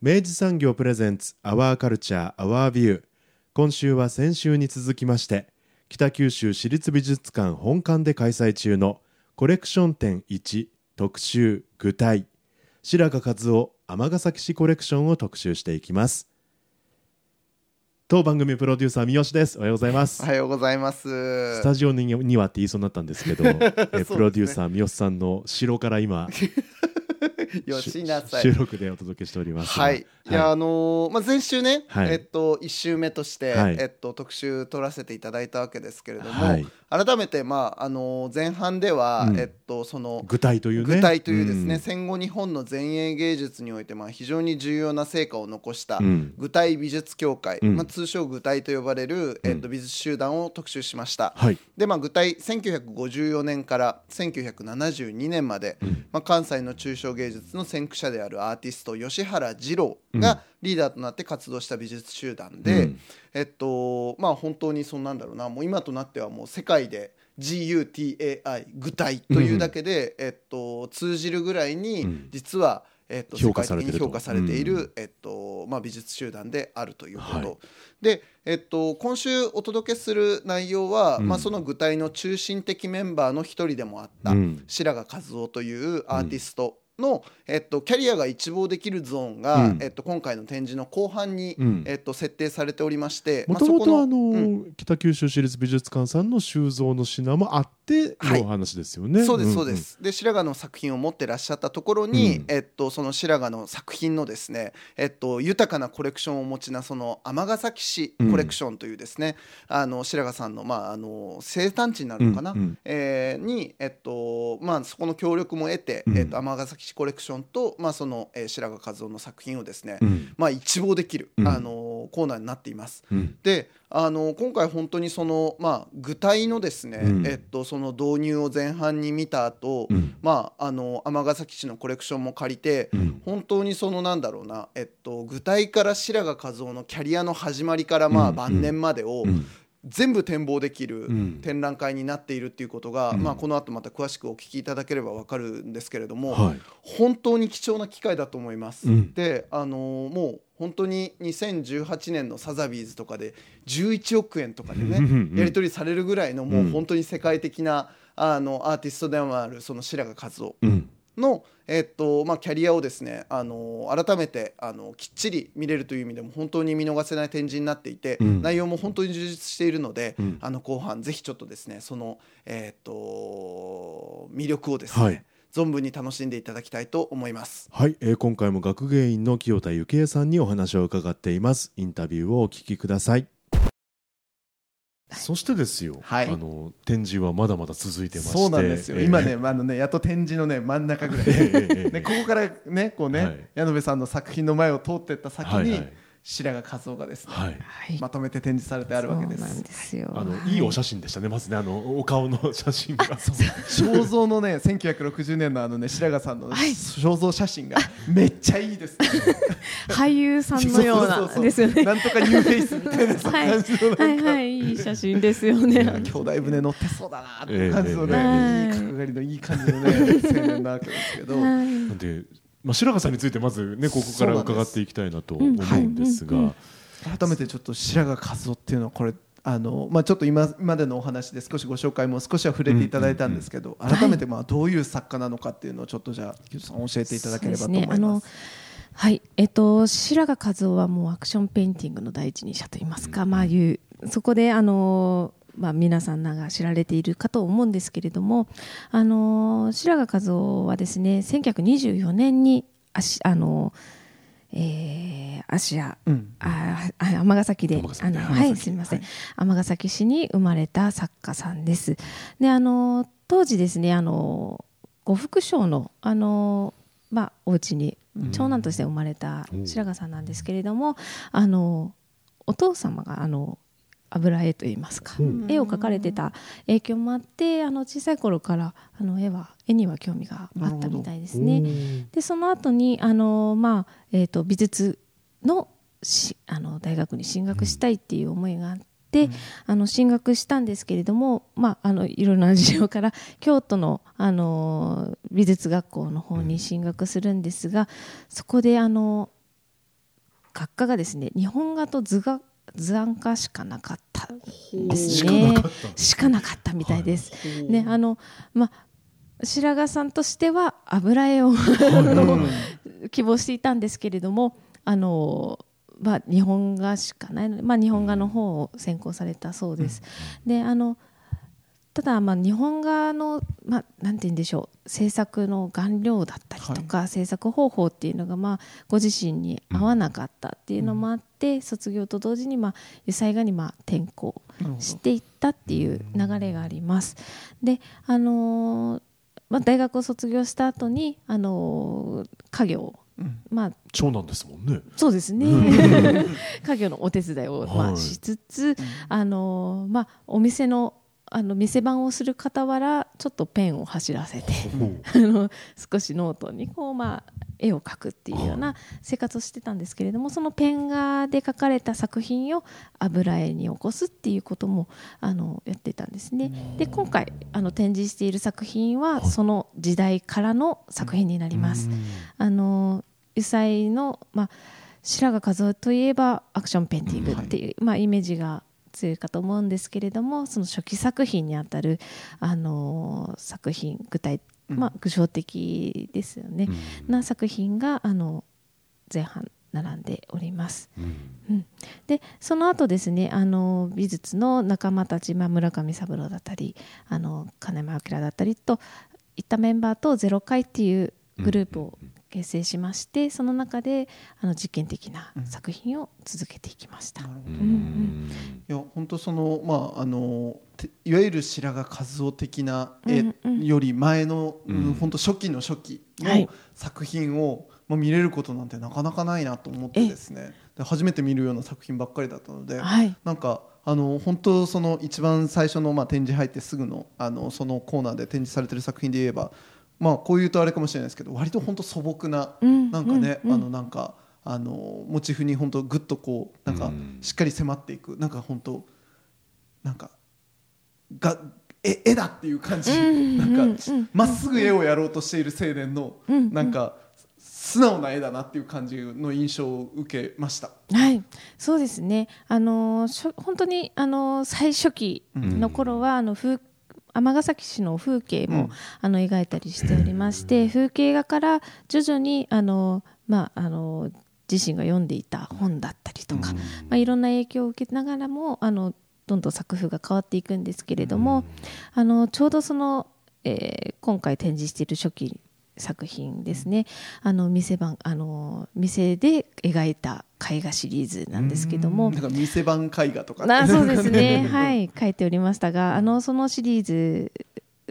明治産業プレゼンツアワーカルチャーアワービュー今週は先週に続きまして北九州市立美術館本館で開催中のコレクション展1特集具体。白髪和夫尼崎市コレクションを特集していきます。当番組プロデューサー三好です。おはようございます。おはようございます。スタジオににはって言いそうになったんですけど、えプロデューサー三好さんの城から今 よしなさい。収録でお届けしております。はい、い、やあのーまあ前週ね、はい。えっと一週目として、はい。えっと特集取らせていただいたわけですけれども、はい。改めてまああのー前半では、うん。えっとその具体というね。具体というですね、ん。戦後日本の前衛芸術においてまあ非常に重要な成果を残したうん。具体美術協会、うん。まあ通称具体と呼ばれる、えっと美術集団を特集しました。はい。でまあ、具体1954年から1972年まで、まあ、関西の抽象芸術の先駆者であるアーティスト吉原二郎がリーダーとなって活動した美術集団で、うん。えっとまあ本当にそんなんだろうな。もう今となってはもう世界で GUTAI 具体というだけで、えっと、通じるぐらいに、うん。実は、えっと、世界的評価されてると。に評価されている、うん。えっとまあ、美術集団であるということ、はい。で、えっと、今週お届けする内容は、うん。まあ、その具体の中心的メンバーの一人でもあった、うん。白髪和夫というアーティストの、えっと、キャリアが一望できるゾーンが、うん。えっと、今回の展示の後半に、うん。えっと、設定されておりましてもともとあの、うん。北九州市立美術館さんの収蔵の品もあってはい。のお話ですよね。そうですんそうです、で白髪の作品を持ってらっしゃったところに、うん。えっと、その白髪の作品のですね、えっと、豊かなコレクションをお持ちなその尼崎市コレクションというですね、あの白髪さんの,、まあ、あの生誕地になるのかな、うんうん。えーに、えっとまあ、そこの協力も得て、うん。えっと、尼崎市コレクションと、まあ、その、えー白髪和夫の作品をですね、うん。まあ、一望できる、うん。あのコーナーになっています。うん。であの今回本当にその、まあ、具体のですね、うん。えっと、その導入を前半に見た後、うん。まああの尼崎市のコレクションも借りて、うん。本当にそのなんだろうな、えっと、具体から白髪和夫のキャリアの始まりからまあうん晩年までをうん全部展望できるうん。展覧会になっているっていうことが、うん。まあ、この後また詳しくお聞きいただければ分かるんですけれども、はい。本当に貴重な機会だと思います。うん。で、あのーもう本当に2018年のサザビーズとかで11億円とかでねやり取りされるぐらいのもううん。本当に世界的なあのアーティストでもあるその白髪和夫うんの、えっとまあ、キャリアをですね、あの改めてあのきっちり見れるという意味でも本当に見逃せない展示になっていて、うん。内容も本当に充実しているので、うん。あの後半ぜひちょっとですねその、えっと魅力をですね、はい。存分に楽しんでいただきたいと思います。はい、えー今回も学芸員の清田幸恵さんにお話を伺っています。インタビューをお聞きくださいそしてですよ、はい。あの展示はまだまだ続いてまして。そうなんですよ、えー今ね、あのね、やっと展示のね、真ん中ぐらい、えーえーね、ここからね、こうね、はい。矢野部さんの作品の前を通っていった先に、はいはい白髪和夫がですね、はいはいまとめて展示されてあるわけでそうなんす。ですよ。あのいいお写真でしたねまずねあのお顔の写真が 肖像のね、1960年のあのね、白髪さんのはい肖像写真がめっちゃいいです、ね。俳優さんのようなそうそうそうですよね。なんとかニューフェイスみたいなさ はい感じのはいはいいい写真ですよね。兄弟船乗ってそうだなって感じのえね、えいい角刈りのいい感じのね、青年なわけですけど。で、まあ、白髪さんについてまずねここから伺っていきたいなと思ううんんですが、うんうん改めてちょっと白髪一雄っていうのはこれあの、まあ、ちょっと今までのお話で少しご紹介も少しは触れていただいたんですけど、改めてまあどういう作家なのかっていうのをちょっとじゃあ木戸さん教えていただければと思います。そうですね。あのはい、えっと白髪一雄はもうアクションペインティングの第一人者といいますか、まあいうそこであのまあ皆さんが知られているかと思うんですけれども、あの白髪一雄はですね、1924年にあしあのえー、芦屋うん。ああ尼崎であのはいすみません。尼崎市に生まれた作家さんです。であの当時ですねあの呉服商のあのまあお家に長男として生まれた白髪さんなんですけれども、あのお父様があの油絵といいますか、うん。絵を描かれてた影響もあってあの小さい頃からあの絵は絵には興味があったみたいですね。でその後にあのまあえー、と美術のしあの大学に進学したいっていう思いがあって、あの進学したんですけれども、まあ、あのいろいろな事情から京都のあの美術学校の方に進学するんですが、そこであの学科がですね日本画と図画図案科しかなかったんですね。しかなかったみたいです。ねあのまあ白髪さんとしては油絵を希望していたんですけれどもあの、まあ、日本画しかないので、まあ、日本画の方を専攻されたそうです。であのただまあ日本画の、まあ、なんて言うんでしょう制作の顔料だったりとか、制作方法っていうのがまあご自身に合わなかったっていうのもあって、卒業と同時にまあ油彩画にまあ転校していったっていう流れがあります。であのーまあ、大学を卒業した後にあのー家業うん。まあ長男ですもんね。そうですね。家業のお手伝いを、まあ、はい。しつつ、あのーまあ、お店のあの店番をする傍らちょっとペンを走らせてあの少しノートにこう、まあ、絵を描くっていうような生活をしてたんですけれどもそのペン画で描かれた作品を油絵に起こすっていうこともあのやってたんですね。で今回あの展示している作品はその時代からの作品になります。あの油彩の、まあ、白髪一雄といえばアクションペインティングっていう、まあ、イメージが強いかと思うんですけれどもその初期作品にあたる、あの作品具体、まあ、具象的ですよね、な作品があの前半並んでおります。うん。でその後ですねあの美術の仲間たち、まあ、村上三郎だったりあの金山明だったりといったメンバーと「ゼロ回」っていうグループを結成しまして、その中であの実験的な作品を続けていきました。うんうんいや本当そのまああのていわゆる白髪和夫的な絵うんうん。より前の、うん。本当初期の初期はい。の作品を、まあ、見れることなんてなかなかないなと思ってですね。で初めて見るような作品ばっかりだったので、はい。なんかあの本当その一番最初のまあ展示入ってすぐのあのそのコーナーで展示されてる作品で言えばまあこう言うとあれかもしれないですけど割と本当素朴な、うん。なんかね、うん。うん。あのなんかあのモチーフに本当グッとこうなんかうん。しっかり迫っていく。なんか本当なんかが絵絵だっていう感じ、うん。なんかうん。まっすぐ絵をやろうとしている青年の、うん。なんか素直な絵だなっていう感じの印象を受けました。はい、そうですね。あのしょ本当にあの最初期の頃は、あの風尼崎市の風景も、うん。あの描いたりしておりまして、風景画から徐々にあのまああの自身が読んでいた本だったりとか、まあいろんな影響を受けながらもあのどんどん作風が変わっていくんですけれども、あのちょうどその、えー今回展示している初期作品ですね、あの店番あの店で描いた絵画シリーズなんですけども、なんか店番絵画とか。あそうですね。はい。書いておりましたがあのそのシリーズ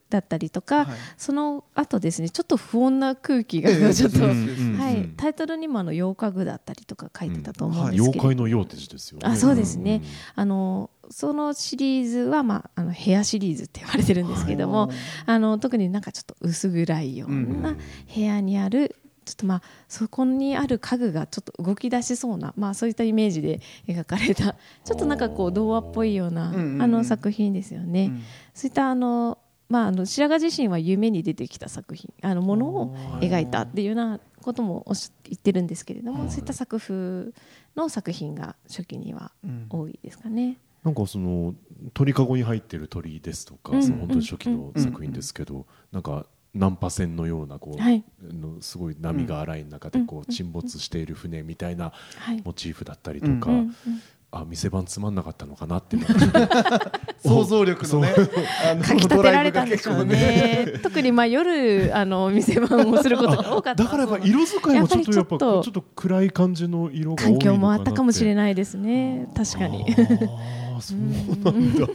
だったりとか、はい。その後ですねちょっと不穏な空気がええちょっと、うんうんはい、タイトルにもあの妖怪具だったりとか書いてたと思うんですけ妖れど、怪のようって字ですよね。あそうですね、あのそのシリーズは、まあ、あの部屋シリーズって言われてるんですけども、あの特になんかちょっと薄暗いような部屋にある、ちょっとまあそこにある家具がちょっと動き出しそうな、まあ、そういったイメージで描かれたちょっとなんかこう童話っぽいような、うんうんうん。あの作品ですよね。うん。そういったあのまあ、あの白髪自身は夢に出てきた作品あのものを描いたっていうようなこともおっし言ってるんですけれども、そういった作風の作品が初期には多いですかね。なんかその鳥かごに入ってる鳥ですとか、うん。その本当に初期の作品ですけど、なんか難破船のようなこう、はい。のすごい波が荒い中でこうん。う沈没している船みたいなはい。モチーフだったりとか、うんうんあ店番つまんなかったのかなって 想像力のねかき立てられたんでしょうドライブが結構ね。特にまあ夜あの店番をすることが多かった。だからやっぱ色使いもちょっとやっぱやっぱりちょっとちょっと暗い感じの色が多いの環かなって境もあったかもしれないですね。確かに。ああそうなんだ。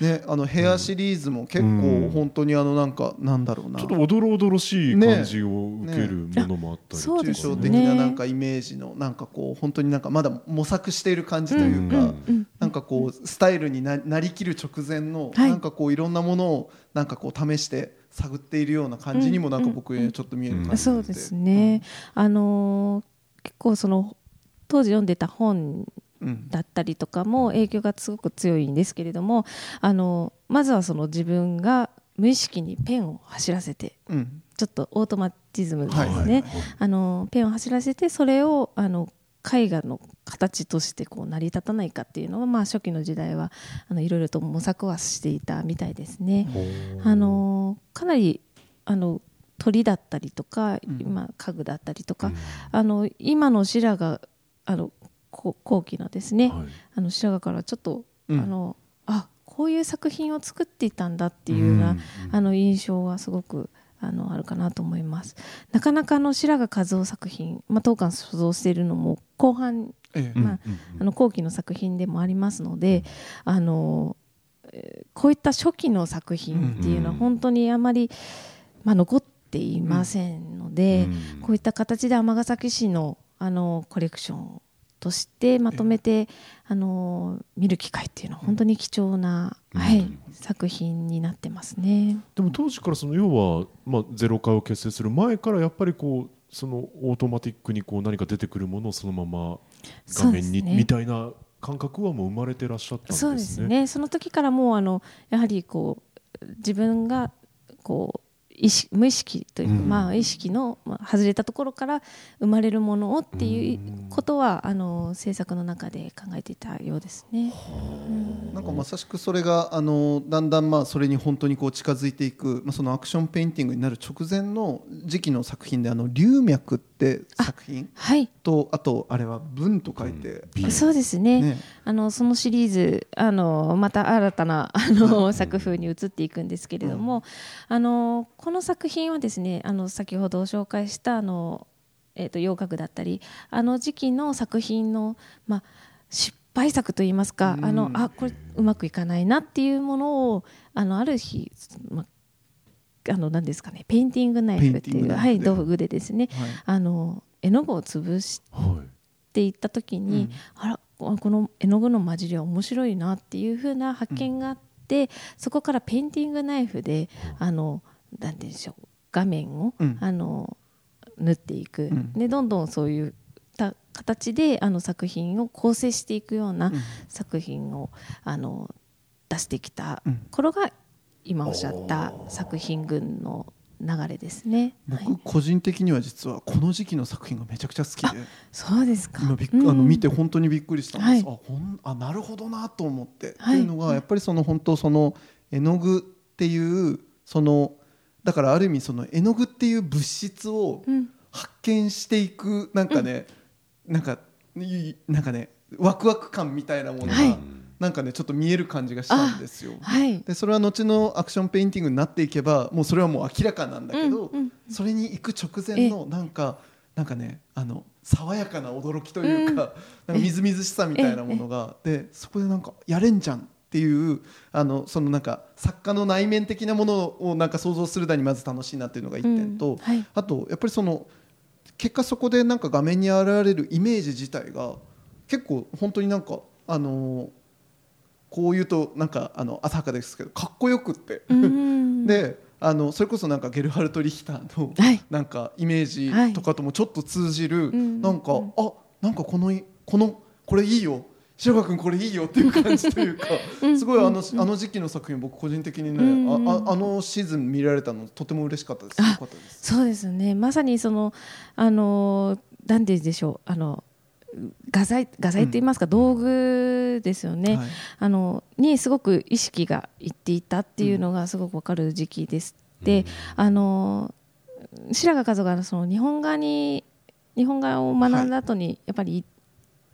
ねあのヘアシリーズも結構本当にあのなんかなんだろうな。ちょっとおどろおどろしい感じを受けるものもあったりとかそう抽象的ななんかイメージのなんかこう本当になんかまだ模索している感じというか、うんうんなんかこうスタイルにななりきる直前の、はい。なんかこういろんなものをなんかこう試して探っているような感じにもなんか僕ちょっと見える感じがあってそうですね。あのー結構その当時読んでた本うんだったりとかも影響がすごく強いんですけれども、あのまずはその自分が無意識にペンを走らせてうん。ちょっとオートマティズムですね、はいはいあのペンを走らせてそれをあの絵画の形としてこう成り立たないかっていうのは、まあ、初期の時代はあのいろいろと模索はしていたみたいですね。あのかなりあの鳥だったりとか、うん。今家具だったりとか、あの今の白髪あのこ後期のですね、はい。あの白髪からちょっと、うん。あのあこういう作品を作っていたんだっていうような、うんあの印象はすごくあのあるかなと思います。なかなかあの白髪和夫作品、まあ、当館所蔵しているのも後半ええ。うんまああの後期の作品でもありますので、あのえーこういった初期の作品っていうのはうん。本当にあまり、まあ、残っていませんので、うん。こういった形で尼崎市のあのコレクションとしてまとめて、あの見る機会っていうのは本当に貴重な、うんはい、作品になってますね。でも当時からその要は、まあ、ゼロ化を結成する前からやっぱりこうそのオートマティックにこう何か出てくるものをそのまま画面に、ねみたいな感覚はもう生まれてらっしゃったんですね。そうですねその時からもうあのやはりこう自分がこう意識無意識というか、うん。まあ、意識の、まあ、外れたところから生まれるものをっていうことは、あの制作の中で考えていたようですね。なんかまさしくそれがあのだんだんまあそれに本当にこう近づいていく、まあ、そのアクションペインティングになる直前の時期の作品で「あの龍脈」って作品はい。とあとあれは「文」と書いて、美そうですね。ね。あのそのシリーズあのまた新たなあの作風に移っていくんですけれども、あのこの作品はですねあの先ほど紹介したあの、えー、と洋画具だったりあの時期の作品の、まあ、失敗作といいますか、うん。あのあこれうまくいかないなっていうものをあのある日、まあ、あの何ですかねペインティングナイフっていう、はい、で道具でですねはい。あの絵の具を潰していった時に、うんあらここの絵の具の混じりは面白いなっていう風な発見があって、そこからペインティングナイフで、あのなんて言うんでしょう。画面を、うん。あの縫っていく、うん。でどんどんそういった形であの作品を構成していくようなうん。作品をあの出してきたうん。頃が今おっしゃった作品群の流れですね。はい。僕個人的には実はこの時期の作品がめちゃくちゃ好きで。そうですか。今びっく、うん。あの見て本当にびっくりしたんです、はい。あほんあなるほどなと思って、はい。っていうのがやっぱりその本当その絵の具っていうそのだからある意味その絵の具っていう物質をうん。発見していくなんかね、なんかいなんかねワクワク感みたいなものが、はい。なんかねちょっと見える感じがしたんですよ。はい。でそれは後のアクションペインティングになっていけばもうそれはもう明らかなんだけど、うんうん。それに行く直前のなんかなんかねあの爽やかな驚きというか,、なんかみずみずしさみたいなものがでそこでなんかやれんじゃんっていうあのそのなんか作家の内面的なものをなんか想像するだにまず楽しいなっていうのが一点と、うんはい。あとやっぱりその結果そこでなんか画面に現れるイメージ自体が結構本当になんかあのこう言うとなんかあの浅はかですけどかっこよくって、うん。であのそれこそなんかゲルハルト・リヒターのはい。なんかイメージとかともちょっと通じる、んなんか、うん。あなんかこのこのこれいいよ白川君これいいよっていう感じというかうん。すごいあの,、うん。あの時期の作品僕個人的にね、うん。あああのシーズン見られたのとても嬉しかったです。そうですね。まさにそのあのなんて言うんでしょうあの画材画材と言いますか、道具ですよね、はい。あのにすごく意識がいっていたっていうのがすごくわかる時期ですて、あの白髪和夫がその日本画に日本画を学んだ後にやっぱり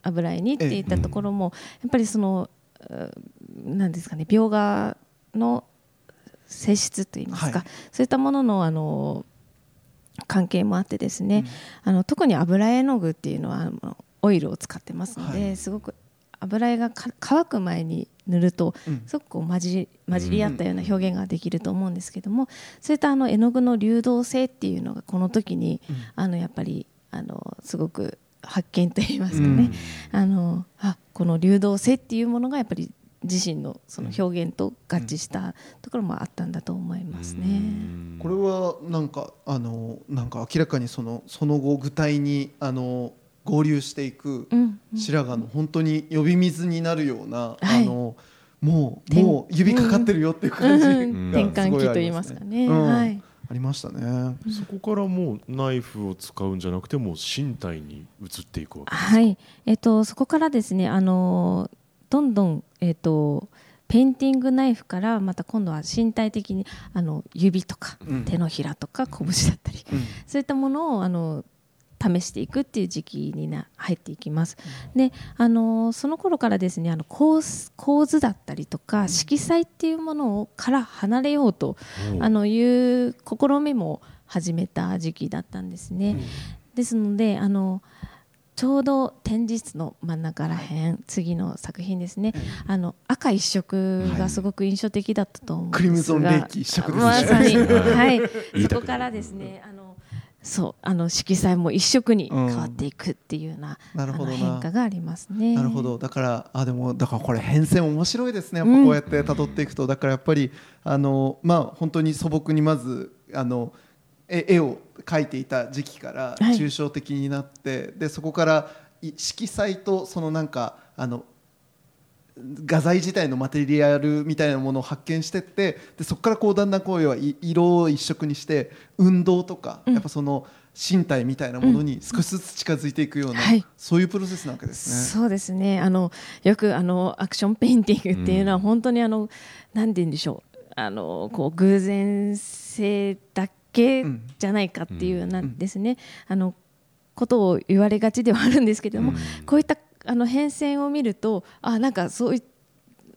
油絵にっていったところもやっぱりその何ですかね描画の性質といいますか、そういったもののあの関係もあってですね、あの特に油絵の具っていうのはオイルを使ってますので、すごく油絵が乾く前に塗ると、すごくこう混じ混じり合ったような表現ができると思うんですけども、そういったあの絵の具の流動性っていうのがこの時に、あのやっぱりあのすごく発見といいますかね、あのあこの流動性っていうものがやっぱり自身のその表現と合致したところもあったんだと思いますね。これはなんかあのなんか明らかにそのその後具体にあの合流していく白髪の本当に呼び水になるような、あのもうもう指かかってるよっていう感じが転換期と言いますかね。はいありましたね。そこからもうナイフを使うんじゃなくても身体に移っていくわけですはい、えっとそこからですねあのどんどんえっとペインティングナイフからまた今度は身体的にあの指とか手のひらとか拳だったり、うん、そういったものをあの試していくっていう時期にな入っていきます。であのその頃からですねあの構構図だったりとか色彩っていうものをから離れようと、あのいう試みも始めた時期だったんですね。ですのであのちょうど展示室の真ん中らへん、次の作品ですね、あの赤一色がすごく印象的だったと思うんですが、クリムゾンレ一色ですね。まさに、はい、そこからですねあのそうあの色彩も一色に変わっていくっていうような,、なるほど変化がありますね。なるほど。だからあでもだからこれ変遷面白いですね。やっぱこうやって辿っていくと、うん、だからやっぱりあのまあ本当に素朴にまずあの絵を描いていた時期から抽象的になって、はい、でそこから色彩とそのなんかあの画材自体のマテリアルみたいなものを発見してってでそこからこうだんだんこうは色を一色にして運動とか、やっぱその身体みたいなものに少しずつ近づいていくような、うんそういうプロセスなわけですね。そうですね。あのよくあのアクションペインティングっていうのは本当にあの、うん、なんて言うんでしょう。あのこう偶然性だけじゃないかっていうなですね、あのことを言われがちではあるんですけれども、こういったあの変遷を見るとあなんかそうい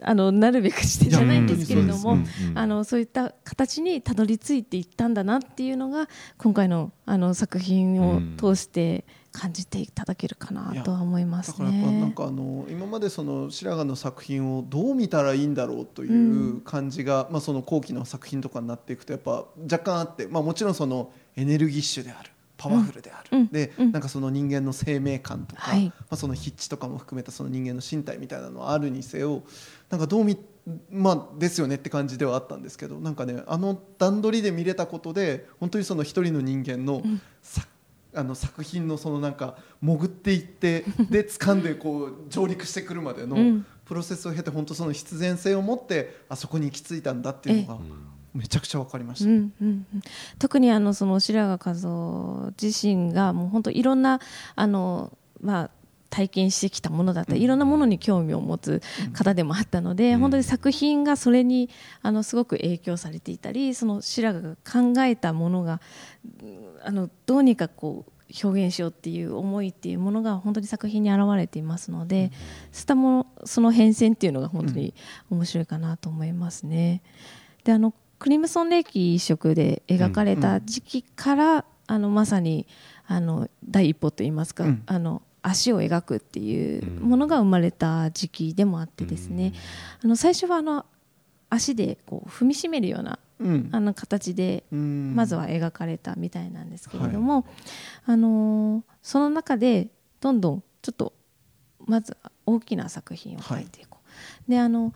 あのなるべくしてじゃないんですけれども、あのそういった形にたどり着いていったんだなっていうのが今回のあの作品を通して感じていただけるかなとは思いますね。だからなんかあの今までその白髪の作品をどう見たらいいんだろうという感じが、うん、まあその後期の作品とかになっていくとやっぱ若干あって、まあもちろんそのエネルギッシュである。パワフルである、うん、で、うん、なんかその人間の生命感とか、はい、まあ、その筆致とかも含めたその人間の身体みたいなのはあるにせよなんかどう見まあですよねって感じではあったんですけどなんかねあの段取りで見れたことで本当にその一人の人間の、うん、あの作品のそのなんか潜っていって で掴んでこう上陸してくるまでのプロセスを経て本当その必然性を持ってあそこに行き着いたんだっていうのが。めちゃくちゃわかりました、うんうんうん、特にあのその白髪和夫自身がもう本当いろんなあの、まあ、体験してきたものだったり、いろんなものに興味を持つ方でもあったので、本当に作品がそれにあのすごく影響されていたりその白髪が考えたものがあのどうにかこう表現しようっていう思いっていうものが本当に作品に表れていますので、そういったもその変遷っていうのが本当に面白いかなと思いますね。であのクリムソンレイキ一色で描かれた時期から、うんうん、あのまさにあの第一歩といいますか、うん、あの足を描くっていうものが生まれた時期でもあってですね、あの最初はあの足でこう踏みしめるような、うん、あの形でまずは描かれたみたいなんですけれども、はい、あのその中でどんどんちょっとまず大きな作品を描いていこう。はい、であの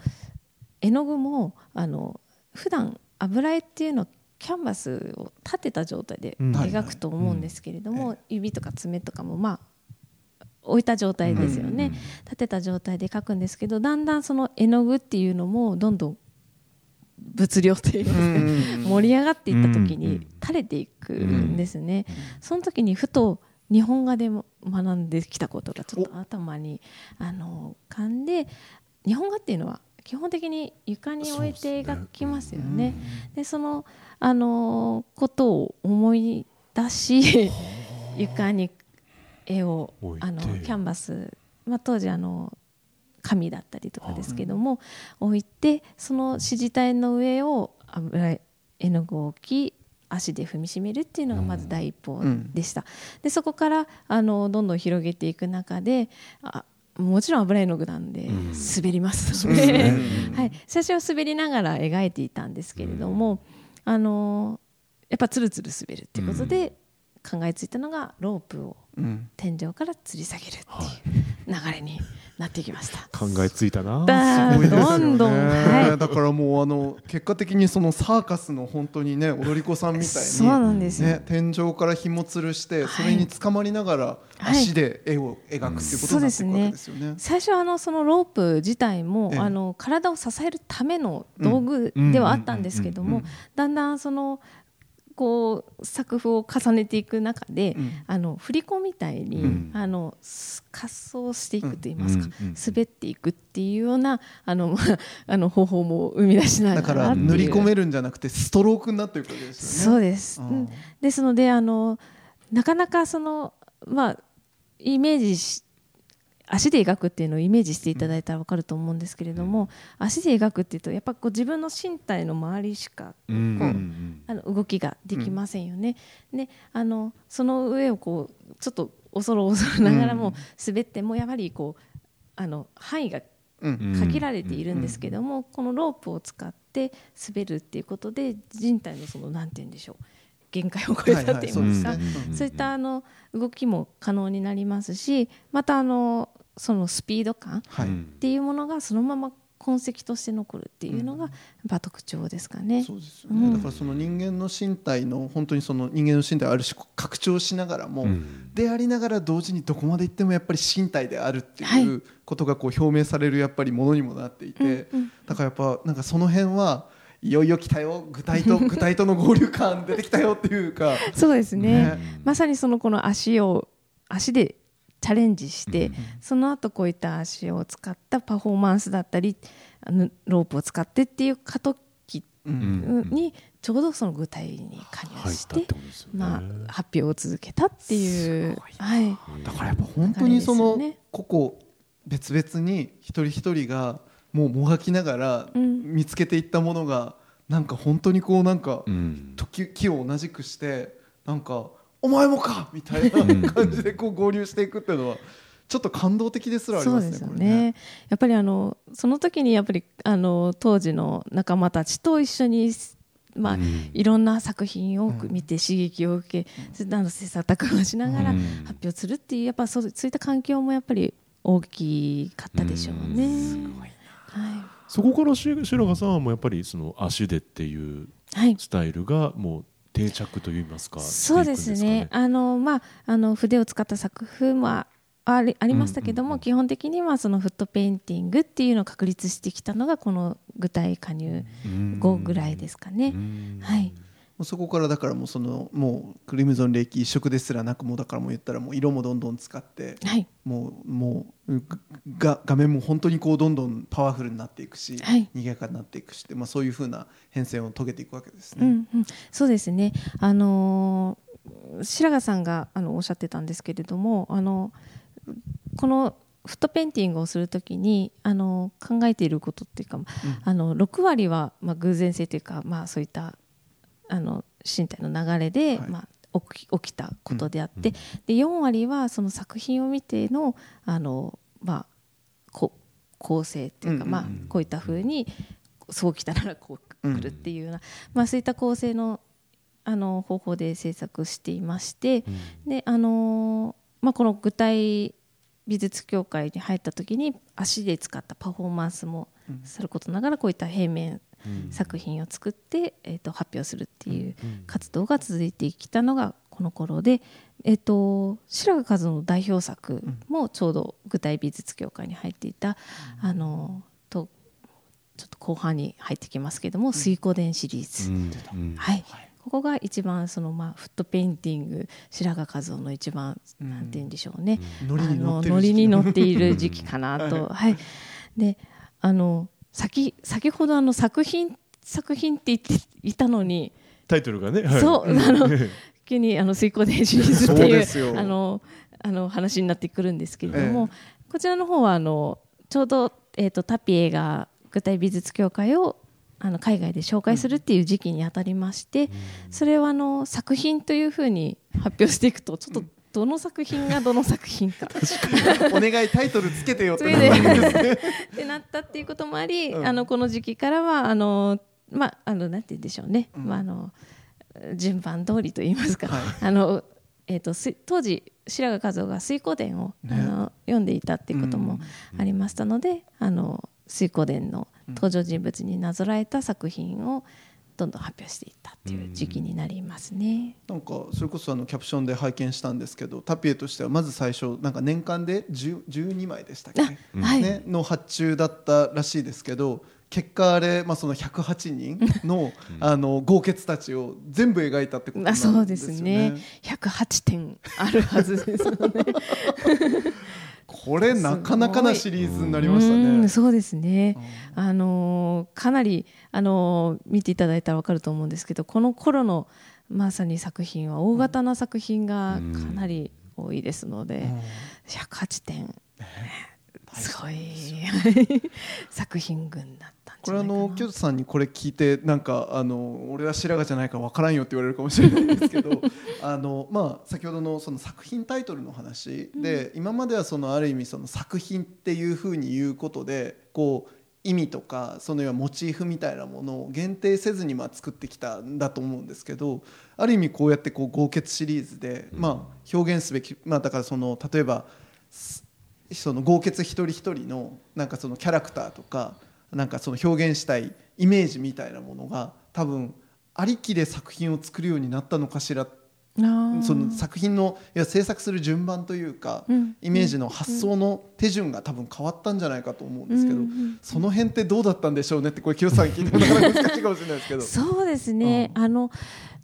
絵の具もあの普段油絵っていうのはキャンバスを立てた状態で描くと思うんですけれども、指とか爪とかもまあ置いた状態ですよね、立てた状態で描くんですけどだんだんその絵の具っていうのもどんどん物量といいますか、盛り上がっていった時に垂れていくんですね、その時にふと日本画でも学んできたことがちょっと頭にあの浮かんで日本画っていうのは基本的に床に置いて描きますよね。でそのあのことを思い出し床に絵をあのキャンバス、まあ、当時あの紙だったりとかですけども、置いてその指示体の上を油絵の具を置き足で踏みしめるっていうのがまず第一歩でした。でそこからあのどんどん広げていく中であもちろん油絵の具なんで滑ります。ので、はい、最初は滑りながら描いていたんですけれども、あのやっぱつるつる滑るっていうことで考えついたのがロープを天井から吊り下げるっていう流れになってきました。考えついたな。すごいですよね。どんどんはい。だからもうあの結果的にそのサーカスの本当にね踊り子さんみたいそうなんですね天井から紐吊るしてそれに捕まりながら足で絵を描くっていうことになっていくわけですよね。最初はあのそのロープ自体も、ええ。あの体を支えるための道具ではあったんですけどもだんだんそのこう作風を重ねていく中で、うん。あの振り子みたいに、うん。あのす滑走していくといいますか、うん滑っていくっていうようなあのまああの方法も生み出しながだから塗り込めるんじゃなくてストロークになっていくわけですよね。そうです、うん。ですのであのなかなかそのまあイメージし足で描くっていうのをイメージしていただいたら分かると思うんですけれども、足で描くっていうとやっぱこう自分の身体の周りしかうん。うんうこうん。あの動きができませんよね。であのその上をこうちょっと恐る恐るながらも滑ってもやはりこうあの範囲がうん。限られているんですけども、このロープを使って滑るっていうことで人体のそのなんて言うんでしょう限界を超えたって言いますか、はいはいそういったあの動きも可能になりますしまたあのそのスピード感っはい。ていうものがそのまま痕跡として残るっていうのがやっぱ特徴ですかね。そうですよね、うん。だからその人間の身体の本当にその人間の身体をある種拡張しながらも、うん。でありながら同時にどこまで行ってもやっぱり身体であるってはい。いうことがこう表明されるやっぱりものにもなっていて、だからやっぱなんかその辺はいよいよ来たよ。具体と具体との合流感出てきたよっていうか。そうですね。ね。まさにそのこの足を足でチャレンジして、その後こういった足を使ったパフォーマンスだったりあのロープを使ってっていう過渡期うんうんにちょうどその具体に加入したて、発表を続けたっていう。はい、だからやっぱ本当にその、個々別々に一人一人がもうもがきながらうん見つけていったものがなんか本当にこうなんかうん時気を同じくしてなんか「お前もか! 」みたいな感じでこう合流していくっていうのはちょっと感動的ですらありそうますね。ですねね。やっぱりあのその時にやっぱりあの当時の仲間たちと一緒にまあ、うんいろんな作品を見て刺激を受け、それであの切磋琢磨しながらうん発表するっていうやっぱそうそういった環境もやっぱり大きかったでしょうね。はそこからし白川さんはもうやっぱりその足でっていうい、はいスタイルがもう定着といいますかそうですね。あのまああの筆を使った作風もあありありましたけども、うんうんうん基本的にはそのフットペインティングっていうのを確立してきたのがこの具体加入後ぐらいですかね。はい。もうそこからだからもうそのもうクリムゾンレイキ一色ですらなくもうだからもう言ったらもう色もどんどん使ってはい。もうもうが画面も本当にこうどんどんパワフルになっていくし、はい賑やかになっていくし、まあ、そういうふうな変遷を遂げていくわけですね。うんうん、そうですね。あのー白髪さんがあのおっしゃってたんですけれども、あのこのフットペインティングをするときにあの考えていることっていうか、あの6割はまあ偶然性というか、まあそういったあの身体の流れで、はい。まあ起き起きたことであって、で4割はその作品を見てのあのまあこ構成っていうか、うんうんまあこういった風にそうきたならこう来るっていうような、まあそういった構成のあの方法で制作していまして、であのまあこの具体美術協会に入った時に足で使ったパフォーマンスもすることながらこういった平面作品を作って、えー、と発表するっていう活動が続いてきたのがこの頃で、えー、と白髪和の代表作もちょうど具体美術協会に入っていた、あのとちょっと後半に入ってきますけども「水光伝」シリーズ。はい、ここが一番そのまあフットペインティング白髪和夫の一番なんて言うんでしょうね、ノリに乗ってる時期。あのノリに乗っている時期かなと。はい、であの先先ほどあの作品作品って言っていたのに、タイトルがね、はい。そうあの急にあの水光伝シリーズっていうあのあの話になってくるんですけれども、えこちらの方はあのちょうど、えー、とタピエが具体美術協会をあの海外で紹介するっていう時期にあたりまして、それをあの作品というふうに発表していくとちょっとどの作品がどの作品か。お願いタイトルつけてよって。ってなったっていうこともあり、うん。あのこの時期からはあのまああのなんて言うんでしょうね、うん。まああの順番通りと言いますか、はい。あのえっ、とす当時白髪和夫が水光伝を、ね。あの読んでいたっていうこともありましたので、あの水光伝の登場人物になぞらえた作品をどんどん発表していったっていう時期になりますね。なんかそれこそあのキャプションで拝見したんですけどタピエとしてはまず最初なんか年間で10 12枚でしたっけ、あはい、ね、の発注だったらしいですけど結果あれ、まあ、その108人の あの豪傑たちを全部描いたってことなんあですよね。そうですね108点あるはずですよね。これなかなかなシリーズになりましたうねん。そうですね。あのーかなりあのー見ていただいたらわかると思うんですけど、この頃のまさに作品は大型な作品がかなり多いですので、108点。すごい。作品群だったんこれあ。の京都さんにこれ聞いてなんかあの俺は白髪じゃないから分からんよって言われるかもしれないんですけど あの、まあ、先ほどのその作品タイトルの話で、今まではそのある意味その作品っていうふうに言うことでこう意味とかその要はモチーフみたいなものを限定せずにまあ作ってきたんだと思うんですけどある意味こうやってこう豪傑シリーズで、まあ、表現すべき、まあ、だからその例えばその豪傑一人一人のなんかそのキャラクターとかなんかその表現したいイメージみたいなものが多分ありきで作品を作るようになったのかしら。その作品のいや制作する順番というか、うん。イメージの発想の手順が多分変わったんじゃないかと思うんですけど、うんうんその辺ってどうだったんでしょうねってこれ清さん聞いてもなかなか難しいかもしれないですけど。そうですね、うん。あの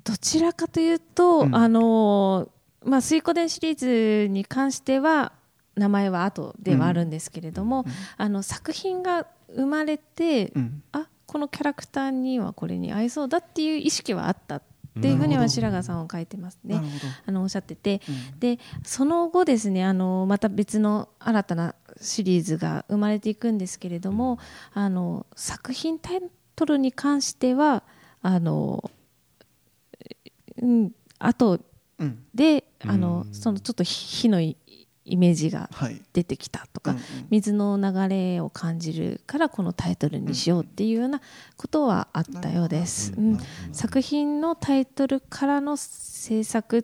どちらかというと、うん。あのまあ、水湖伝シリーズに関しては名前は後ではあるんですけれども、あの作品が生まれて、うん。あこのキャラクターにはこれに合いそうだっていう意識はあったっていうふうには白髪さんは書いてますね。あのおっしゃってて、うん。でその後ですねあのまた別の新たなシリーズが生まれていくんですけれども、あの作品タイトルに関してはあの、うん、後うん。であのそのちょっと火のイイメージがはい。出てきたとか、うんうん。水の流れを感じるからこのタイトルにしようっていうようなことはあったようです。うん。作品のタイトルからの制作っ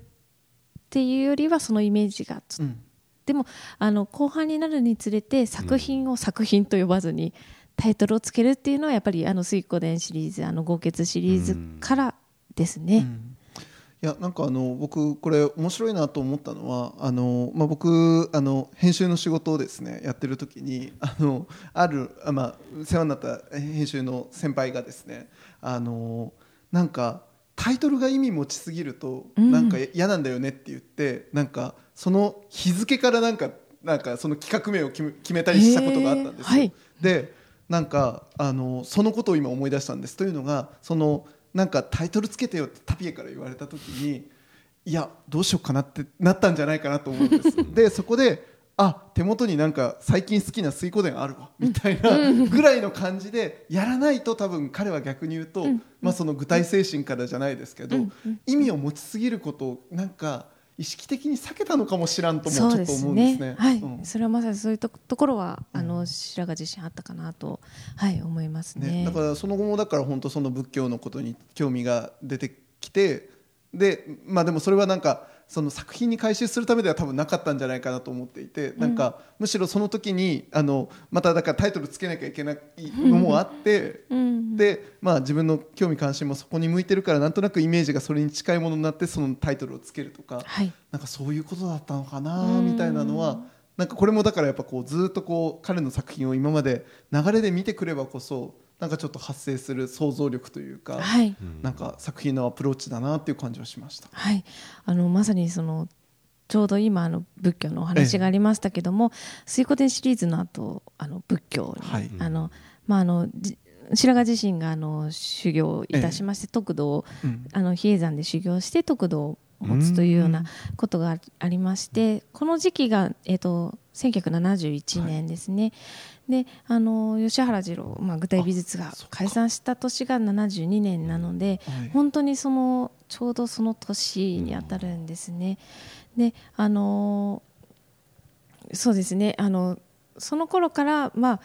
ていうよりはそのイメージがうん。でもあの後半になるにつれて作品を作品と呼ばずにタイトルをつけるっていうのはやっぱりあの水湖伝シリーズあの豪傑シリーズからですね。いやなんかあの僕これ面白いなと思ったのはあの、まあ、僕あの編集の仕事をですねやってる時にあのあるあ、まあ、世話になった編集の先輩がですねあのなんかタイトルが意味持ちすぎるとうん。なんか嫌なんだよねって言ってなんかその日付からなんかなんかその企画名を決め決めたりしたことがあったんですよ。はい。でなんかあのそのことを今思い出したんです。というのがそのなんかタイトルつけてよってタピエから言われた時にいやどうしようかなってなったんじゃないかなと思うんです。でそこであ手元になんか最近好きな水湖伝あるわみたいなぐらいの感じでやらないと多分彼は逆に言うと、まあ、その具体精神からじゃないですけど、意味を持ちすぎることをなんか意識的に避けたのかもしらんともちょっと思うんですね。はい、うん。それはまさにそういうとところは、あの白髪自身あったかなと、はい、思いますね。ね、だからその後もだから本当その仏教のことに興味が出てきてでまあでもそれはなんかその作品に回収するためでは多分なかったんじゃないかなと思っていてなんかむしろその時にあのまただからタイトルつけなきゃいけないのもあってうん。でまあ自分の興味関心もそこに向いてるからなんとなくイメージがそれに近いものになってそのタイトルをつけるとかはい、なんかそういうことだったのかなみたいなのはなんかこれもだからやっぱこうずっとこう彼の作品を今まで流れで見てくればこそなんかちょっと発生する想像力というか、はい、なんか作品のアプローチだなっていう感じはしました。はい、あのまさにそのちょうど今あの仏教のお話がありましたけども、水湖伝シリーズの後あの仏教に、はい。あのまああの白髪自身があの修行いたしまして、得度を、あの比叡山で修行して得度を持つというようなことがありましてこの時期が、えーと、1971年ですね、はい、であの吉原次郎、まあ、具体美術が解散した年が72年なので、はい、本当にそのちょうどその年にあたるんですね。であのそうですね。あのその頃から、まあ、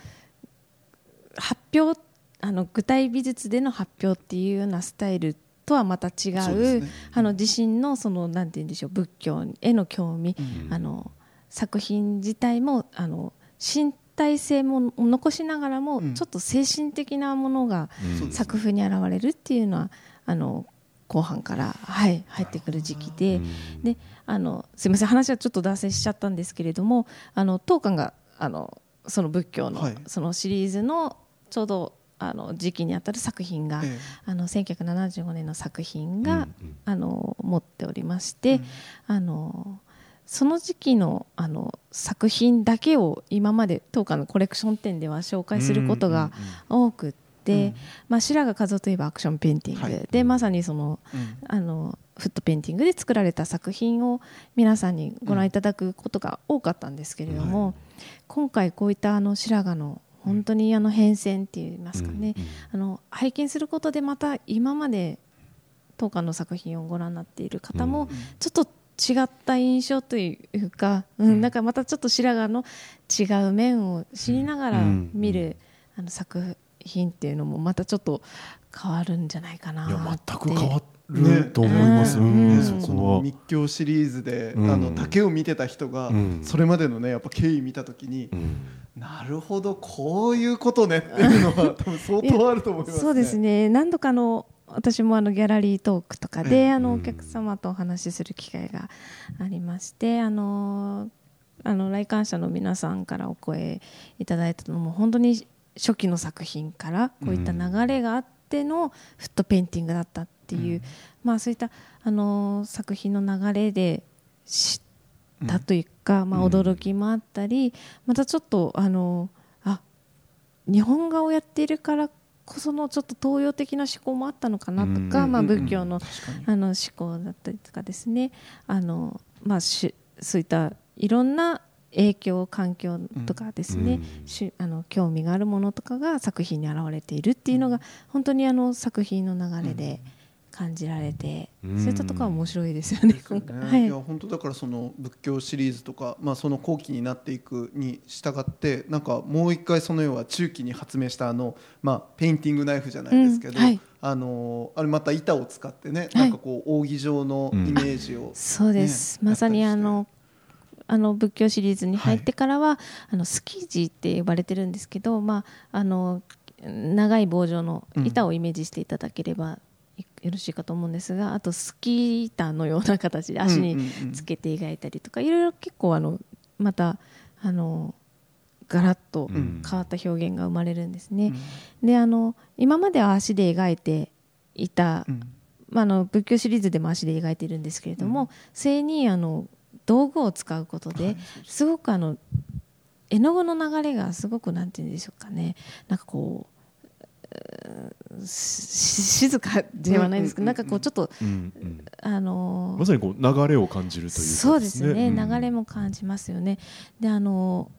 発表あの具体美術での発表っていうようなスタイルとはまた違う、ね、あの自身のそのなんて言うんでしょう仏教への興味、うん、あの作品自体もあの身体性も残しながらも、ちょっと精神的なものが作風に現れるっていうのは、あの後半から、はい、入ってくる時期で,、であのすみません話はちょっと脱線しちゃったんですけれどもあの当館があのその仏教の、そのシリーズのちょうどあの時期にあたる作品が、ええ、あの1975年の作品が、あの持っておりまして、うん、あのその時期のあの作品だけを今まで当館のコレクション展では紹介することが多くて。うん。まあ、白髪一雄といえばアクションペインティング、はい、でまさにその、うん、あのフットペインティングで作られた作品を皆さんにご覧いただくことが多かったんですけれども、うん。今回こういったあの白髪の本当にあの変遷っていいますかね、あの拝見することでまた今まで当館の作品をご覧になっている方もちょっと違った印象というか、うん、なんかまたちょっと白髪の違う面を知りながら見る、あの作品っていうのもまたちょっと変わるんじゃないかな全く変わると思います、ねその密教シリーズで、あの竹を見てた人が、それまでのねやっぱ経緯見た時に、なるほどこういうことねっていうのは多分相当あると思います、ね、そうですね。何度かの私もあのギャラリートークとかで、あのお客様とお話しする機会がありましてあのあの来館者の皆さんからお声いただいたのも本当に初期の作品からこういった流れがあってのフットペインティングだったっていう、うん、まあそういったあの作品の流れで知ったというか、まあ、驚きもあったり、またちょっとあのあ日本画をやっているからこそのちょっと東洋的な思考もあったのかなとか、まあ、仏教の,、あの思考だったりとかですね。あの、まあ、しそういったいろんな影響環境とかですね、うん、あの興味があるものとかが作品に現れているっていうのが本当にあの作品の流れで。うん感じられて、そういったところは面白いですよね。ね。はい、いや本当だからその仏教シリーズとか、まあ、その後期になっていくに従ってなんかもう一回その要は中期に発明したあの、まあ、ペインティングナイフじゃないですけど、うんはい、あのあれまた板を使ってね、なんかこう扇状のイメージを、ねうん、そうです。まさにあのあの仏教シリーズに入ってからは、はい、あのスキージって呼ばれてるんですけど、まあ、あの長い棒状の板をイメージしていただければよろしいかと思うんですがあとスキー板のような形で足につけて描いたりとか、いろいろ結構あのまたあのガラッと変わった表現が生まれるんですね。うん、であの今までは足で描いていた、うん、まあ、あの仏教シリーズでも足で描いているんですけれども、うん、正にあの道具を使うことで、はい、すごくあの絵の具の流れがすごくなんて言うんでしょうかね。なんかこう静かではないですけど、なんかこうちょっと、あのまさにこう流れを感じるという、そうですね、流れも感じますよね。であの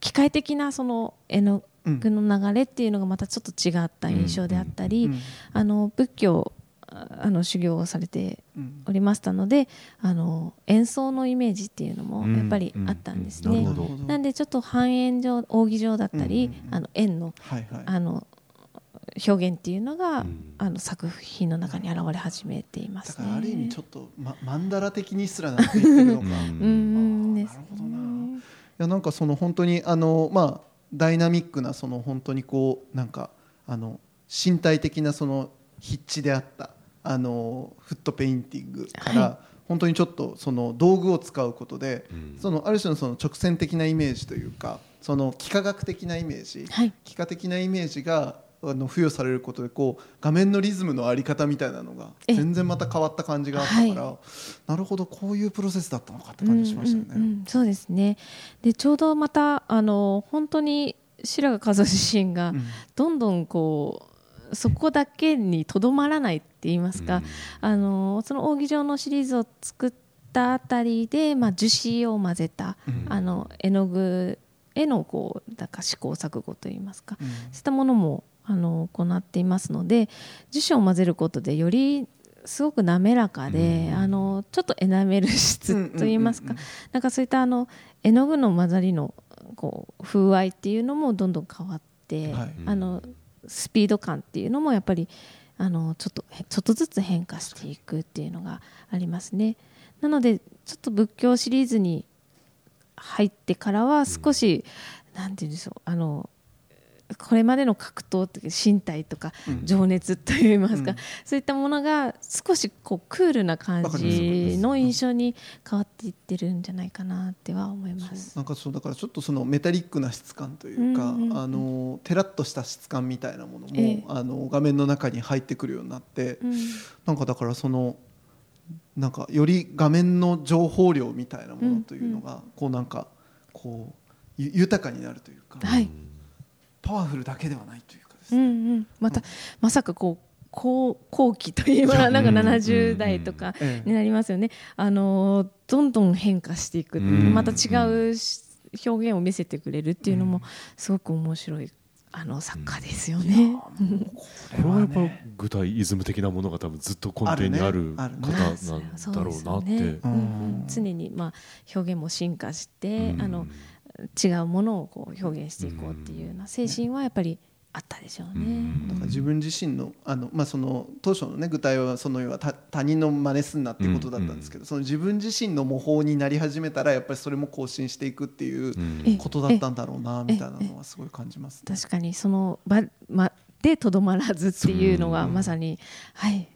機械的なその絵の具の流れっていうのがまたちょっと違った印象であったり、あの仏教あの修行をされておりましたので、うん、あの演奏のイメージっていうのもやっぱりあったんですね。なんでちょっと半円状扇状だったり、あの円のあの表現っていうのが、うん、あの作品の中に現れ始めています、ね、だからある意味ちょっと、ま、マンダラ的にすらなっていってるのか。うん。なるほどな。いやなんかその本当にあのまあダイナミックなその本当にこうなんかあの身体的なその筆致であったあのフットペインティングから、はい、本当にちょっとその道具を使うことで、うん、そのある種のその直線的なイメージというかその幾何学的なイメージ、はい、幾何的なイメージがあの付与されることでこう画面のリズムのあり方みたいなのが全然また変わった感じがあったから、はい、なるほどこういうプロセスだったのかって感じしましたよね。うんうんうん、そうですね。でちょうどまたあの本当に白髪和夫自身がどんどんこうそこだけにとどまらないって言いますか、あのその扇状のシリーズを作ったあたりで、まあ、樹脂を混ぜた、あの絵の具へのこうだか試行錯誤といいますか、そういったものもあの行っていますので樹脂を混ぜることでよりすごく滑らかで、あのちょっとエナメル質といいますか、なんかそういったあの絵の具の混ざりのこう風合いっていうのもどんどん変わって、はい。あのスピード感っていうのもやっぱりあのちょっとちょっとずつ変化していくっていうのがありますね。なのでちょっと仏教シリーズに入ってからは少し、なんて言うんでしょうあのこれまでの格闘って身体とか情熱といいますか、うん。そういったものが少しこうクールな感じの印象に変わっていってるんじゃないかなっては思います。なんかそうだからちょっとそのメタリックな質感というか、うんうんうんあのテラッとした質感みたいなものも、ええ。あの画面の中に入ってくるようになって、うん。なんかだからそのなんかより画面の情報量みたいなものというのが、こうなんかこうゆ豊かになるというか、はいパワフルだけではないというかですね。うんうん、またまさかこう後後期といえばなんか70代とかええ。になりますよね。あのどんどん変化していく、うんまた違うし表現を見せてくれるっていうのもすごく面白いあの作家ですよね。ここれはやっぱ具体イズム的なものが多分ずっと根底にあるあるね方なんそうだろうなって。ですよね。うん。うん。常にまあ表現も進化して、あの違うものをこう表現していこうっていうような精神はやっぱりあったでしょうね。だから自分自身のあの、まあ、その当初の、ね、具体はその要は他他人の真似すんなっていうことだったんですけど、その自分自身の模倣になり始めたらやっぱりそれも更新していくっていうえことだったんだろうなみたいなのはすごい感じます、ね。確かにその場、ま、でとどまらずっていうのがまさに、はい、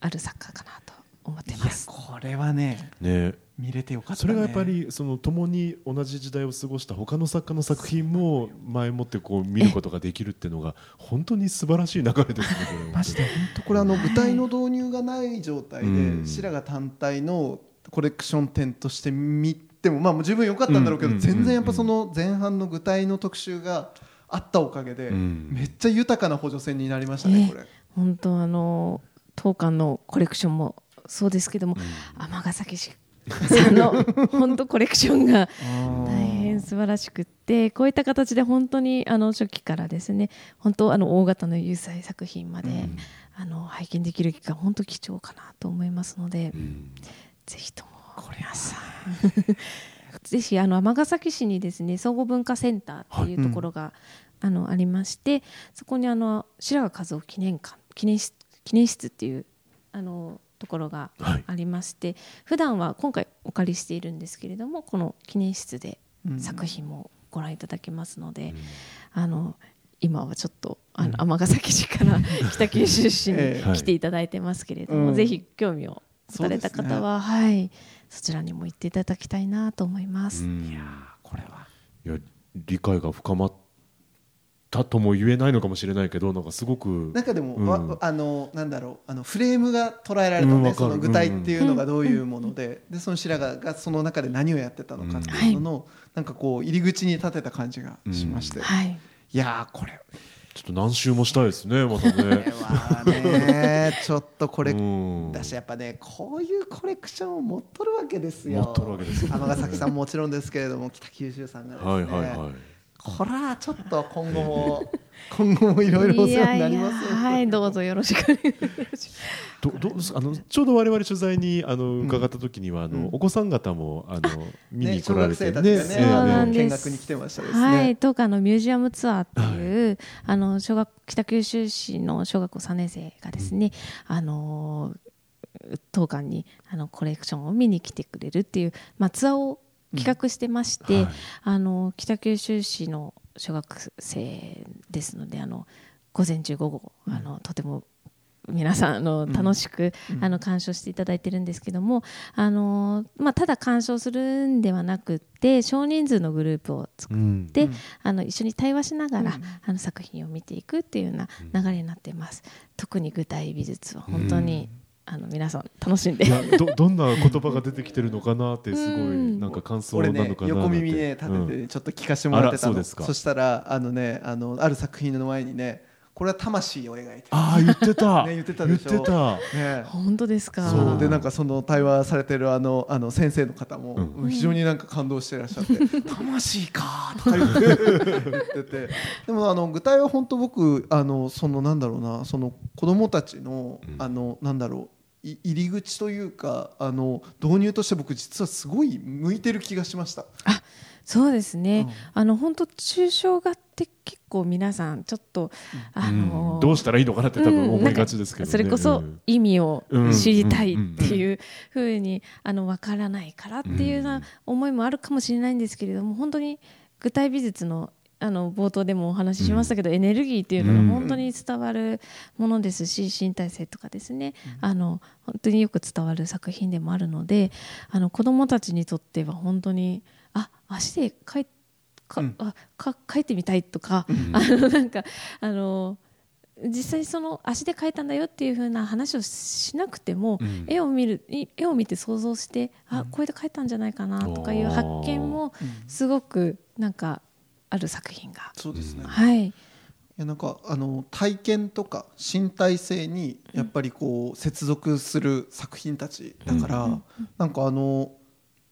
ある作家かなと思っていやます。これはねね見れてよかった、ね、それがやっぱりその共に同じ時代を過ごした他の作家の作品も前もってこう見ることができるっていうのが本当に素晴らしい流れですねこれは。マジで。本当これあの舞台の導入がない状態で、うん。白髪単体のコレクション展として見てもまあもう十分良かったんだろうけど、うん。全然やっぱその前半の具体の特集があったおかげで、うん。めっちゃ豊かな補助線になりましたね、ね。これ。本当あの当館のコレクションもそうですけども尼、崎市さんの本当コレクションが大変素晴らしくってこういった形で本当にあの初期からですね本当あの大型の有彩作品まで、あの拝見できる機会本当貴重かなと思いますので、ぜひとも。皆さ。ん ぜひあの尼崎市にですね総合文化センターっていうところが、あのありましてそこにあの白髪和夫記念館記念室記念室っていうあのところがはい。ありまして、普段は今回お借りしているんですけれどもこの記念室で作品もご覧いただけますので、あの今はちょっとあの尼崎市から 北九州市にええ。来ていただいてますけれども、うん。ぜひ興味を持たれた方は、はい。そちらにも行っていただきたいなと思います。いやこれは。いや理解が深まったとも言えないのかもしれないけどなんかすごくなんかでも、うん。わあのなんだろうあのフレームが捉えられたね、うんその具体っていうのがどういうもので,、でその白髪がその中で何をやってたのかっていうのの、なんかこう入り口に立てた感じがしまして、はい。いやーこれ。ちょっと何周もしたいですねまたね。はね ちょっとこれうん。だしやっぱねこういうコレクションを持っとるわけですよ。持っとるわけですよ尼崎さんももちろんですけれども北九州さんがですね、はいはいはいこらちょっと今後も。今後もいろいろお世話になりますよ。いやいやはいどうぞよろしくお願いします。どどうあのちょうど我々取材にあの伺った時には、あのうんお子さん方もあの見に来られて学生たちがねええそうなんです。見学に来てましたですね。はい、当館のミュージアムツアーっていう、あの小学北九州市の小学校3年生がですね、あの当館にあのコレクションを見に来てくれるっていう、まあ、ツアーを企画してまして、はい。あの北九州市の小学生ですのであの午前中午後あのとても皆さんあの楽しく、あの鑑賞していただいてるんですけどもあの、まあ、ただ鑑賞するんではなくって少人数のグループを作うんで、うん。あの一緒に対話しながら、うん。あの作品を見ていくっていうような流れになっています、特に具体美術は本当にあの皆さん楽しんで。いやどどんな言葉が出てきてるのかなってすごいうんなんか感想なのかななんて横耳ね立ててちょっと聞かせてもらってたの、うですか。したらあのねあのある作品の前にねこれは魂を描いてる。ああ言ってた。ね言ってたでしょ。言ってた。ね。本当ですか。そう。でなんかその対話されてるあのあの先生の方も、うん。うん非常になんか感動してらっしゃって「魂か」とか言って言ってて。でもあの具体は本当僕あのそのなんだろうなその子供たちの、うん。あのなんだろうい入り口というかあの導入として僕実はすごい向いてる気がしました。そうですね、うん。あの本当抽象画って結構皆さんちょっと、あのうん。どうしたらいいのかなって多分思いがちですけどね。それこそ意味をうん。知りたいっていうふうにあの分からないからっていうような思いもあるかもしれないんですけれども本当に具体美術のあの冒頭でもお話ししましたけど、エネルギーっていうのが本当に伝わるものですし、身体性とかですね、あの本当によく伝わる作品でもあるのであの子どもたちにとっては本当にあ足で描いか、うん。あか描いてみたいとか、あのなんかあの実際その足で描いたんだよっていう風な話をしなくても、うん。絵を見るい絵を見て想像してあこれで描いたんじゃないかなとかいう発見もすごくなんかある作品が、そうですね、いはい。やなんかあの体験とか身体性にやっぱりこう接続する作品たちだから、なんかあの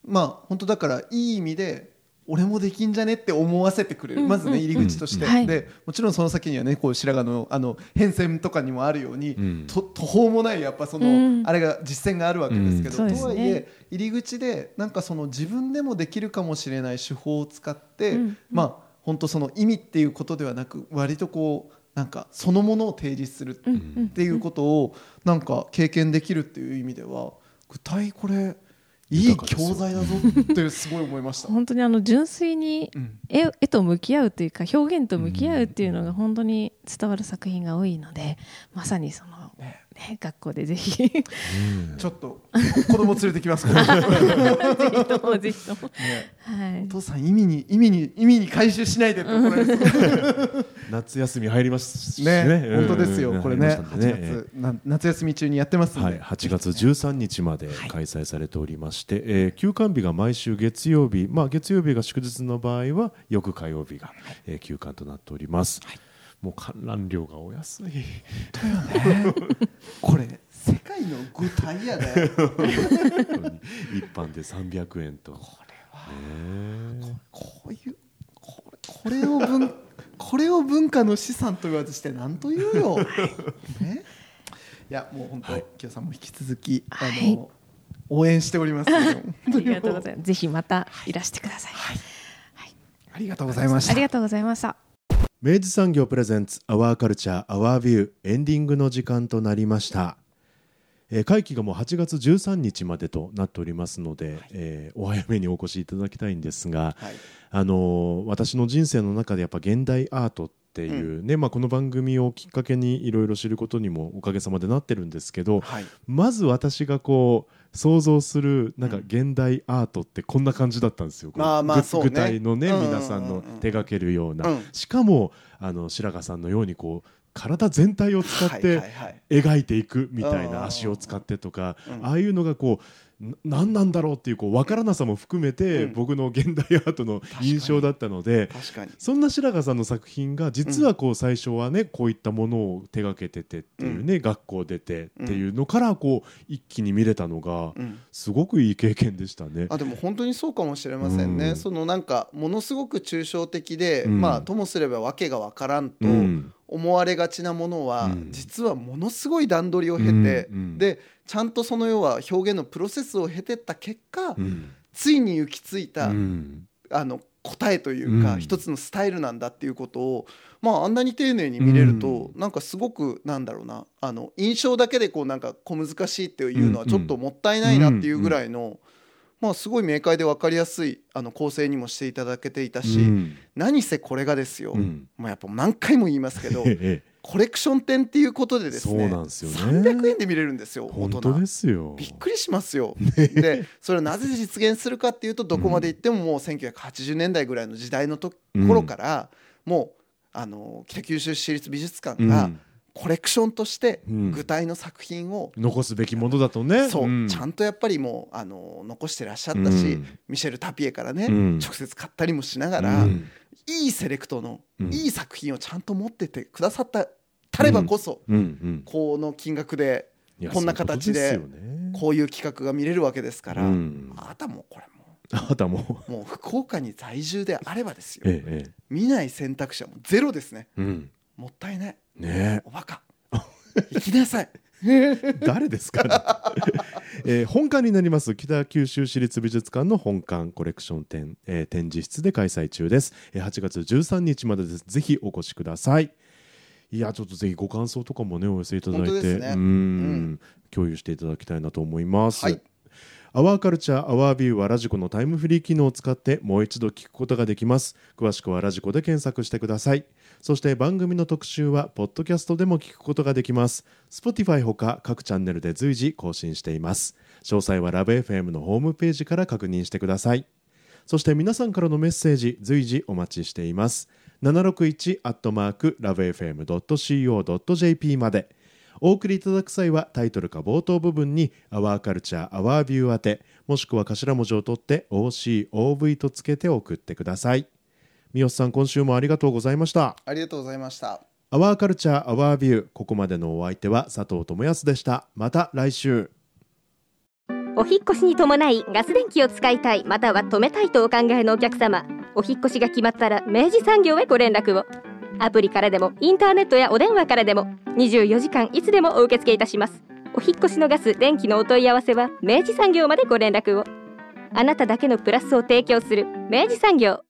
まあ本当だからいい意味で俺もできんじゃねって思わせてくれる、うん。まずね入り口として、でもちろんその先にはねこう白髪のあの変遷とかにもあるように、うん。と途方もないやっぱその、うん。あれが実践があるわけですけど、とはいえ入り口でなんかその自分でもできるかもしれない手法を使って、うん。まあ本当その意味っていうことではなく割とこうなんかそのものを提示するっていうことをなんか経験できるっていう意味では具体これいい教材だぞってすごい思いました。本当にあの純粋にうん絵絵と向き合うというか表現と向き合うっていうのが本当に伝わる作品が多いのでまさにその、ね、学校でぜひ。ぜちょっと子供連れてきますから、ね、ひともぜひとも、はい。お、父さん意味に意味に意味に回収しないで 夏休み入りますしね。うん。本当ですよ。これね入りましたんで8月な夏休み中にやってますんで、はい、8月13日まで開催されておりまして、えー休館日が毎週月曜日、まあ、月曜日が祝日の場合は翌火曜日が、えー休館となっております、もう観覧料がお安い。これ世界の具体やで。本当に一般で300円と。これは、こういうこれこれを文 これを文化の資産と言わずして何と言うよ、ね、いやもう本当、はい。清さんも引き続き、はい。あの応援しておりますので本ありがとうございます。ぜひまたいらしてください、ありがとうございました。ありがとうございました明治産業プレゼンツアワーカルチャーアワービューエンディングの時間となりました、えー会期がもう8月13日までとなっておりますので、えーお早めにお越しいただきたいんですが、はい。あのー私の人生の中でやっぱ現代アートっていうね、まあ、この番組をきっかけにいろいろ知ることにもおかげさまでなってるんですけど、はい。まず私がこう想像するなんか現代アートってこんな感じだったんですよ。まあまあぐそうね。具体のね、皆さんの手掛けるような、うん。しかもあの白髪さんのようにこう体全体を使っはいて描いていくみたいうんな足を使ってとか、うん。ああいうのがこうな何なんだろうっていうこう分からなさも含めて、うん。僕の現代アートの印象だったので。確かに。そんな白髪さんの作品が実はこう最初はねこういったものを手がけててっていうね、学校出てっていうのからこう一気に見れたのがうん。すごくいい経験でしたね。あでも本当にそうかもしれませんね、うん。そのなんかものすごく抽象的で、うん。まあともすれば訳がわからんとうん思われがちなものは、うん。実はものすごい段取りを経て、でちゃんとその要は表現のプロセスを経てった結果、うん。ついに行き着いた、うん。あの答えというか、うん。一つのスタイルなんだっていうことを、まあ、あんなに丁寧に見れると、なんかすごくなんだろうなあの印象だけでこうなんか小難しいっていうのはちょっともったいないなっていうぐらいの、まあ、すごい明快で分かりやすいあの構成にもしていただけていたし、うん。何せこれがですよ、うん。まあ、やっぱ何回も言いますけど ええ。コレクション展っていうことでですねそうなんですよね。300円で見れるんですよ大人本当ですよ。びっくりしますよ。でそれをなぜ実現するかっていうとどこまでいってももう1980年代ぐらいの時代のとうん頃から、もうあの北九州市立美術館がうんコレクションとしてうん。具体の作品を、残すべきものだとね。そう、ん。ちゃんとやっぱりもうあの残してらっしゃったし、うん。ミシェル・タピエからね、うん。直接買ったりもしながら、うん。いいセレクトの、うん。いい作品をちゃんと持っててくださったたればこそ、うん。うん。この金額でこんな形でこういう企画が見れるわけですから、うん。あなたもこれもあなたも。もう福岡に在住であればですよ。えええ見ない選択肢はもうゼロですね。えうん。もったいないね。おバカ。行きなさい。え 誰ですかね、えー本館になります。北九州市立美術館の本館コレクション展、えー展示室で開催中です、えー8月13日までです。ぜひお越しください。いやちょっとぜひご感想とかもねお寄せいただいて、ね。うん。うん。共有していただきたいなと思います、はいアワーカルチャーアワービューはラジコのタイムフリー機能を使ってもう一度聞くことができます。詳しくはラジコで検索してください。そして番組の特集はポッドキャストでも聞くことができます。Spotify ほか各チャンネルで随時更新しています。詳細はラブ f m のホームページから確認してください。そして皆さんからのメッセージ随時お待ちしています。761アットマークラブ FM.co.jp まで。お送りいただく際はタイトルか冒頭部分に「アワーカルチャーアワービュー宛てもしくは頭文字を取って OCOV とつけて送ってください。三好さん今週もありがとうございました。ありがとうございました。アワーカルチャーアワービューここまでのお相手は佐藤智康でした。また来週。お引っ越しに伴いガス電気を使いたい。または止めたいとお考えのお客様。お引っ越しが決まったら明治産業へご連絡をアプリからでもインターネットやお電話からでも24時間いつでもお受け付けいたします。お引越しのガス電気のお問い合わせは明治産業までご連絡を。あなただけのプラスを提供する明治産業。